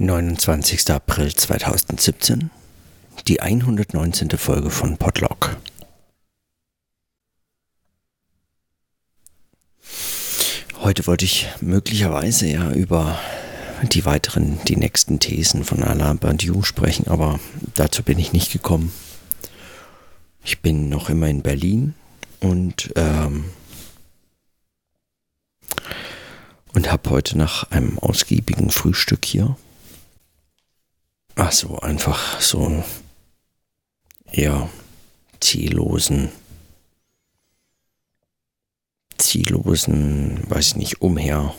29. April 2017, die 119. Folge von Podlog. Heute wollte ich möglicherweise ja über die weiteren, die nächsten Thesen von Alain Badiou sprechen, aber dazu bin ich nicht gekommen. Ich bin noch immer in Berlin und ähm, und habe heute nach einem ausgiebigen Frühstück hier Ach einfach so eher ziellosen, ziellosen, weiß ich nicht, umher.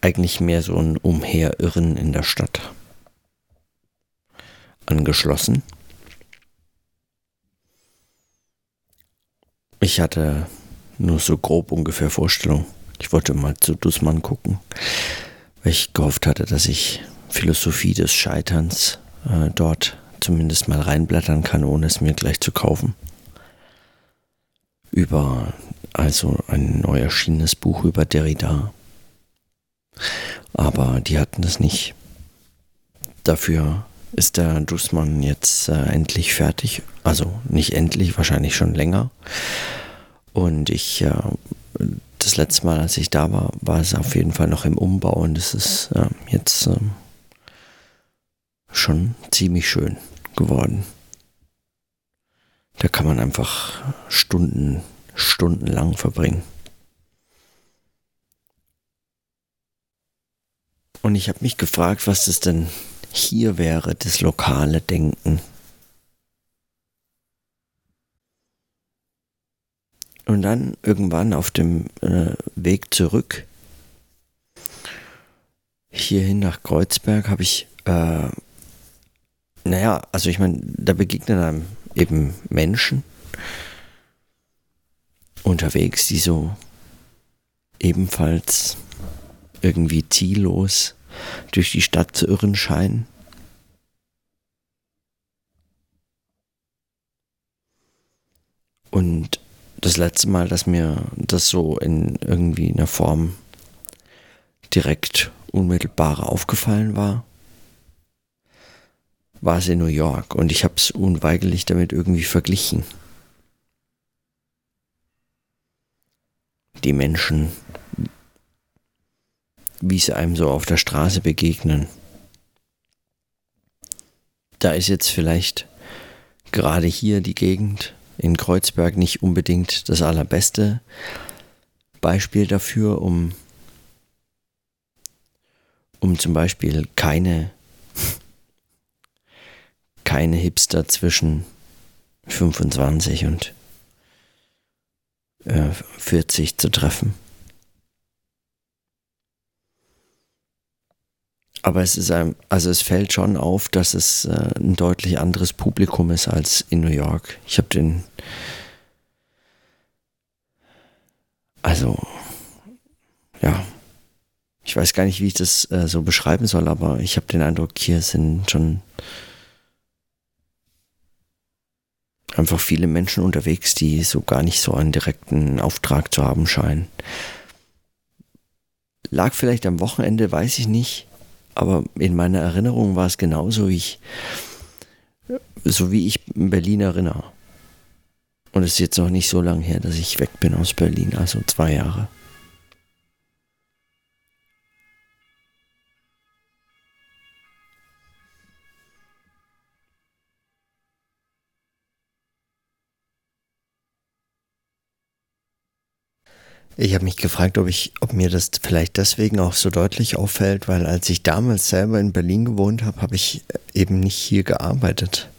Eigentlich mehr so ein Umherirren in der Stadt. Angeschlossen. Ich hatte nur so grob ungefähr Vorstellung. Ich wollte mal zu Dussmann gucken weil ich gehofft hatte, dass ich Philosophie des Scheiterns äh, dort zumindest mal reinblättern kann, ohne es mir gleich zu kaufen. Über also ein neu erschienenes Buch über Derrida. Aber die hatten das nicht. Dafür ist der Dussmann jetzt äh, endlich fertig. Also nicht endlich, wahrscheinlich schon länger. Und ich äh, das letzte Mal, als ich da war, war es auf jeden Fall noch im Umbau und es ist äh, jetzt äh, schon ziemlich schön geworden. Da kann man einfach Stunden, stundenlang verbringen. Und ich habe mich gefragt, was das denn hier wäre, das lokale Denken. Und dann irgendwann auf dem äh, Weg zurück hierhin nach Kreuzberg habe ich, äh, naja, also ich meine, da begegnen einem eben Menschen unterwegs, die so ebenfalls irgendwie ziellos durch die Stadt zu irren scheinen. Und das letzte Mal, dass mir das so in irgendwie einer Form direkt unmittelbar aufgefallen war, war es in New York und ich habe es unweigerlich damit irgendwie verglichen. Die Menschen, wie sie einem so auf der Straße begegnen. Da ist jetzt vielleicht gerade hier die Gegend, in Kreuzberg nicht unbedingt das allerbeste Beispiel dafür, um, um zum Beispiel keine, keine Hipster zwischen 25 und äh, 40 zu treffen. Aber es ist ein, also es fällt schon auf, dass es äh, ein deutlich anderes Publikum ist als in New York. Ich habe den, also ja, ich weiß gar nicht, wie ich das äh, so beschreiben soll, aber ich habe den Eindruck, hier sind schon einfach viele Menschen unterwegs, die so gar nicht so einen direkten Auftrag zu haben scheinen. Lag vielleicht am Wochenende, weiß ich nicht aber in meiner Erinnerung war es genauso, wie ich, so wie ich Berlin erinnere. Und es ist jetzt noch nicht so lange her, dass ich weg bin aus Berlin, also zwei Jahre. Ich habe mich gefragt, ob ich, ob mir das vielleicht deswegen auch so deutlich auffällt, weil als ich damals selber in Berlin gewohnt habe, habe ich eben nicht hier gearbeitet.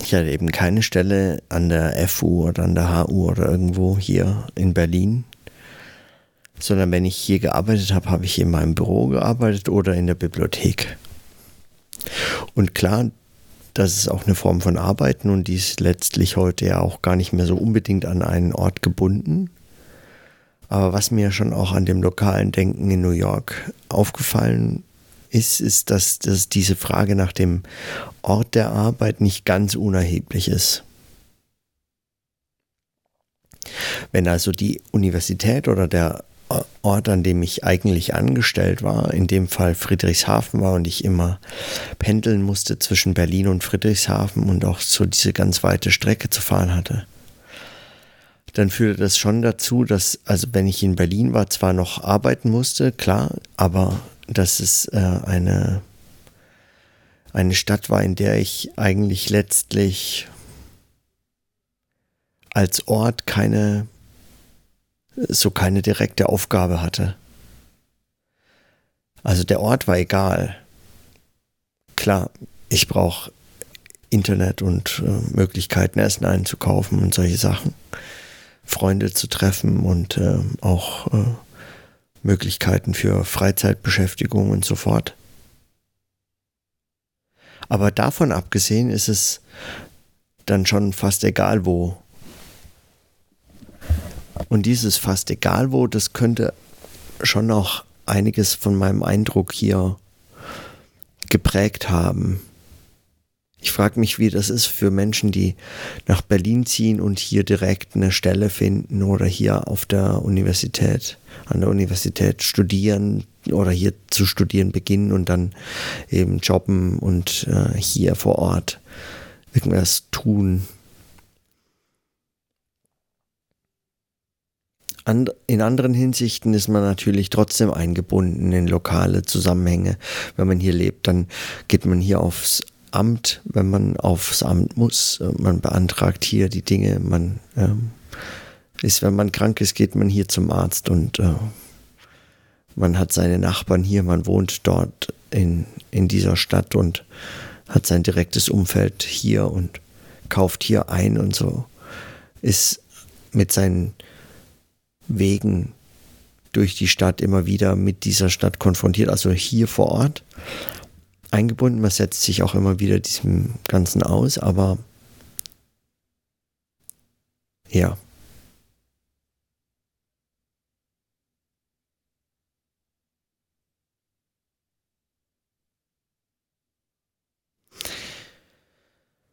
Ich hatte eben keine Stelle an der FU oder an der HU oder irgendwo hier in Berlin, sondern wenn ich hier gearbeitet habe, habe ich in meinem Büro gearbeitet oder in der Bibliothek. Und klar, das ist auch eine Form von Arbeiten und die ist letztlich heute ja auch gar nicht mehr so unbedingt an einen Ort gebunden. Aber was mir schon auch an dem lokalen Denken in New York aufgefallen ist, ist, dass, dass diese Frage nach dem Ort der Arbeit nicht ganz unerheblich ist. Wenn also die Universität oder der Ort, an dem ich eigentlich angestellt war, in dem Fall Friedrichshafen war und ich immer pendeln musste zwischen Berlin und Friedrichshafen und auch so diese ganz weite Strecke zu fahren hatte, dann führte das schon dazu, dass, also wenn ich in Berlin war, zwar noch arbeiten musste, klar, aber dass es äh, eine, eine Stadt war, in der ich eigentlich letztlich als Ort keine so keine direkte Aufgabe hatte. Also der Ort war egal. Klar, ich brauche Internet und äh, Möglichkeiten, Essen einzukaufen und solche Sachen. Freunde zu treffen und äh, auch äh, Möglichkeiten für Freizeitbeschäftigung und so fort. Aber davon abgesehen ist es dann schon fast egal, wo und dieses fast egal wo, das könnte schon auch einiges von meinem Eindruck hier geprägt haben. Ich frage mich, wie das ist für Menschen, die nach Berlin ziehen und hier direkt eine Stelle finden oder hier auf der Universität, an der Universität studieren oder hier zu studieren beginnen und dann eben jobben und äh, hier vor Ort irgendwas tun. in anderen Hinsichten ist man natürlich trotzdem eingebunden in lokale Zusammenhänge. Wenn man hier lebt, dann geht man hier aufs Amt, wenn man aufs Amt muss. Man beantragt hier die Dinge. Man ähm, ist, wenn man krank ist, geht man hier zum Arzt und äh, man hat seine Nachbarn hier. Man wohnt dort in, in dieser Stadt und hat sein direktes Umfeld hier und kauft hier ein und so. Ist mit seinen Wegen durch die Stadt immer wieder mit dieser Stadt konfrontiert, also hier vor Ort eingebunden. Man setzt sich auch immer wieder diesem Ganzen aus, aber ja.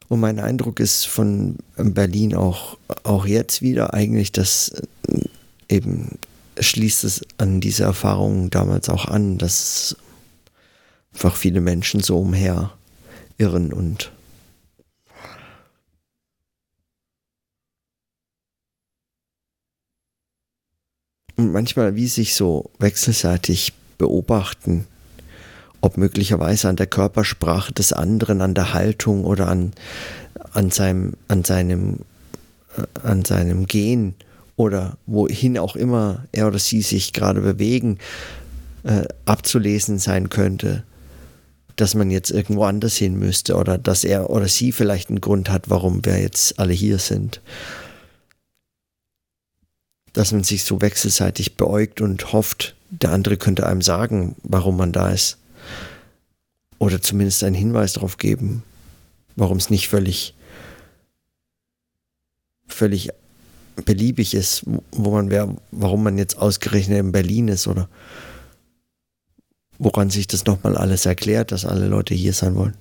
Und mein Eindruck ist von Berlin auch, auch jetzt wieder eigentlich, dass eben schließt es an diese Erfahrungen damals auch an, dass einfach viele Menschen so umher irren und und manchmal wie sich so wechselseitig beobachten, ob möglicherweise an der Körpersprache des anderen, an der Haltung oder an, an seinem, an seinem, äh, an seinem Gehen oder wohin auch immer er oder sie sich gerade bewegen, äh, abzulesen sein könnte, dass man jetzt irgendwo anders hin müsste oder dass er oder sie vielleicht einen Grund hat, warum wir jetzt alle hier sind. Dass man sich so wechselseitig beäugt und hofft, der andere könnte einem sagen, warum man da ist. Oder zumindest einen Hinweis darauf geben, warum es nicht völlig, völlig beliebig ist, wo man wäre, warum man jetzt ausgerechnet in Berlin ist oder woran sich das nochmal alles erklärt, dass alle Leute hier sein wollen.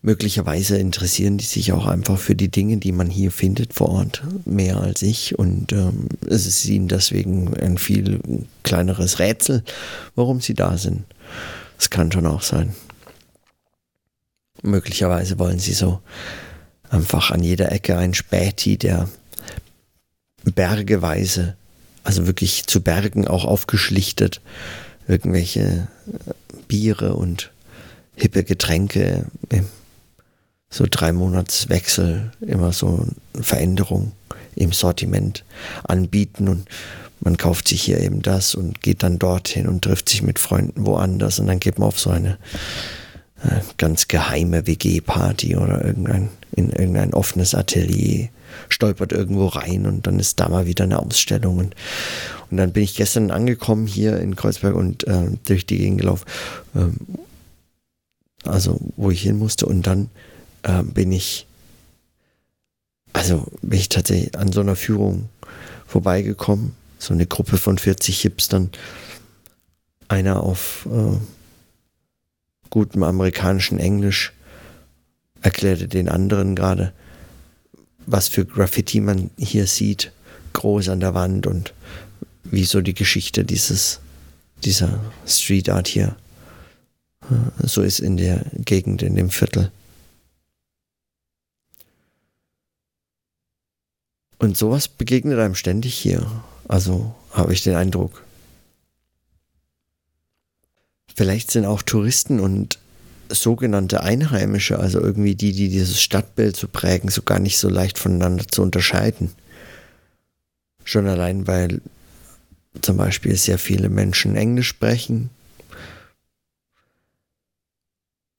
Möglicherweise interessieren die sich auch einfach für die Dinge, die man hier findet vor Ort, mehr als ich. Und ähm, es ist ihnen deswegen ein viel kleineres Rätsel, warum sie da sind. Das kann schon auch sein. Möglicherweise wollen sie so einfach an jeder Ecke ein Späti, der bergeweise, also wirklich zu Bergen auch aufgeschlichtet, irgendwelche äh, Biere und hippe Getränke, so drei Monatswechsel, immer so Veränderung im Sortiment anbieten und man kauft sich hier eben das und geht dann dorthin und trifft sich mit Freunden woanders und dann geht man auf so eine äh, ganz geheime WG-Party oder irgendein, in irgendein offenes Atelier, stolpert irgendwo rein und dann ist da mal wieder eine Ausstellung. Und, und dann bin ich gestern angekommen hier in Kreuzberg und äh, durch die Gegend gelaufen, ähm, also wo ich hin musste. Und dann äh, bin ich, also bin ich tatsächlich an so einer Führung vorbeigekommen, so eine Gruppe von 40 Hipstern, einer auf äh, gutem amerikanischen Englisch erklärte den anderen gerade, was für Graffiti man hier sieht, groß an der Wand und wie so die Geschichte dieses, dieser Street Art hier äh, so ist in der Gegend, in dem Viertel. Und sowas begegnet einem ständig hier. Also habe ich den Eindruck. Vielleicht sind auch Touristen und sogenannte Einheimische, also irgendwie die, die dieses Stadtbild so prägen, so gar nicht so leicht voneinander zu unterscheiden. Schon allein, weil zum Beispiel sehr viele Menschen Englisch sprechen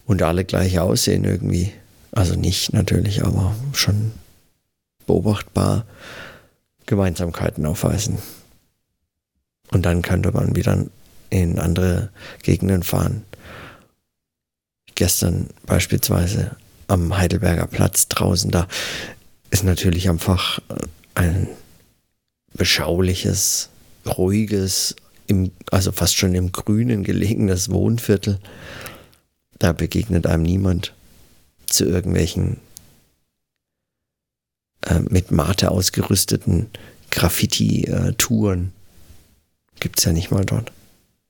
und alle gleich aussehen irgendwie. Also nicht natürlich, aber schon beobachtbar Gemeinsamkeiten aufweisen. Und dann könnte man wieder in andere Gegenden fahren. Gestern beispielsweise am Heidelberger Platz draußen, da ist natürlich einfach ein beschauliches, ruhiges, im, also fast schon im Grünen gelegenes Wohnviertel. Da begegnet einem niemand zu irgendwelchen äh, mit Mate ausgerüsteten Graffiti-Touren. Gibt es ja nicht mal dort.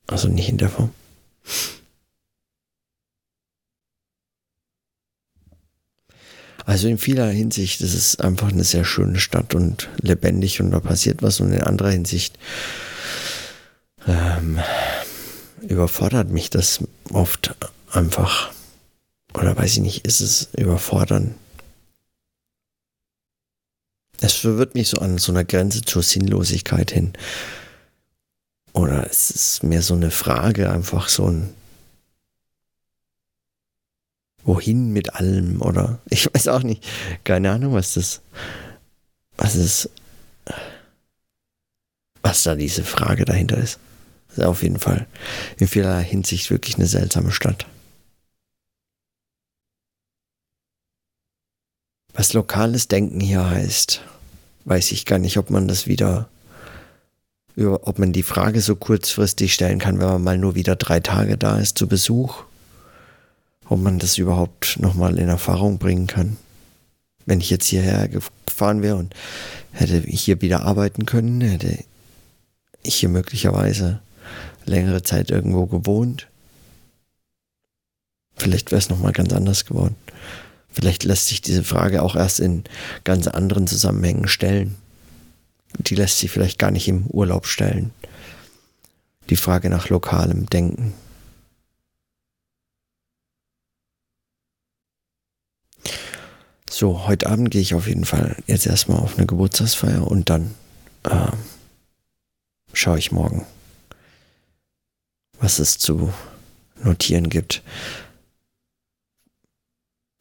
Also nicht in der Form. Also in vieler Hinsicht ist es einfach eine sehr schöne Stadt und lebendig und da passiert was und in anderer Hinsicht ähm, überfordert mich das oft einfach. Oder weiß ich nicht, ist es überfordern? Es verwirrt mich so an so einer Grenze zur Sinnlosigkeit hin. Oder es ist mehr so eine Frage, einfach so ein Wohin mit allem oder ich weiß auch nicht. Keine Ahnung, was das, was ist, was da diese Frage dahinter ist. Ist auf jeden Fall in vieler Hinsicht wirklich eine seltsame Stadt. Was lokales Denken hier heißt, weiß ich gar nicht, ob man das wieder ob man die Frage so kurzfristig stellen kann, wenn man mal nur wieder drei Tage da ist zu Besuch, ob man das überhaupt nochmal in Erfahrung bringen kann. Wenn ich jetzt hierher gefahren wäre und hätte hier wieder arbeiten können, hätte ich hier möglicherweise längere Zeit irgendwo gewohnt. Vielleicht wäre es nochmal ganz anders geworden. Vielleicht lässt sich diese Frage auch erst in ganz anderen Zusammenhängen stellen die lässt sich vielleicht gar nicht im Urlaub stellen. Die Frage nach lokalem Denken. So, heute Abend gehe ich auf jeden Fall jetzt erstmal auf eine Geburtstagsfeier und dann äh, schaue ich morgen, was es zu notieren gibt.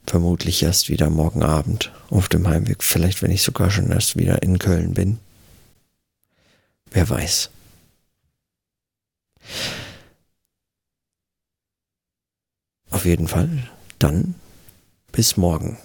Vermutlich erst wieder morgen Abend auf dem Heimweg, vielleicht wenn ich sogar schon erst wieder in Köln bin. Wer weiß. Auf jeden Fall. Dann bis morgen.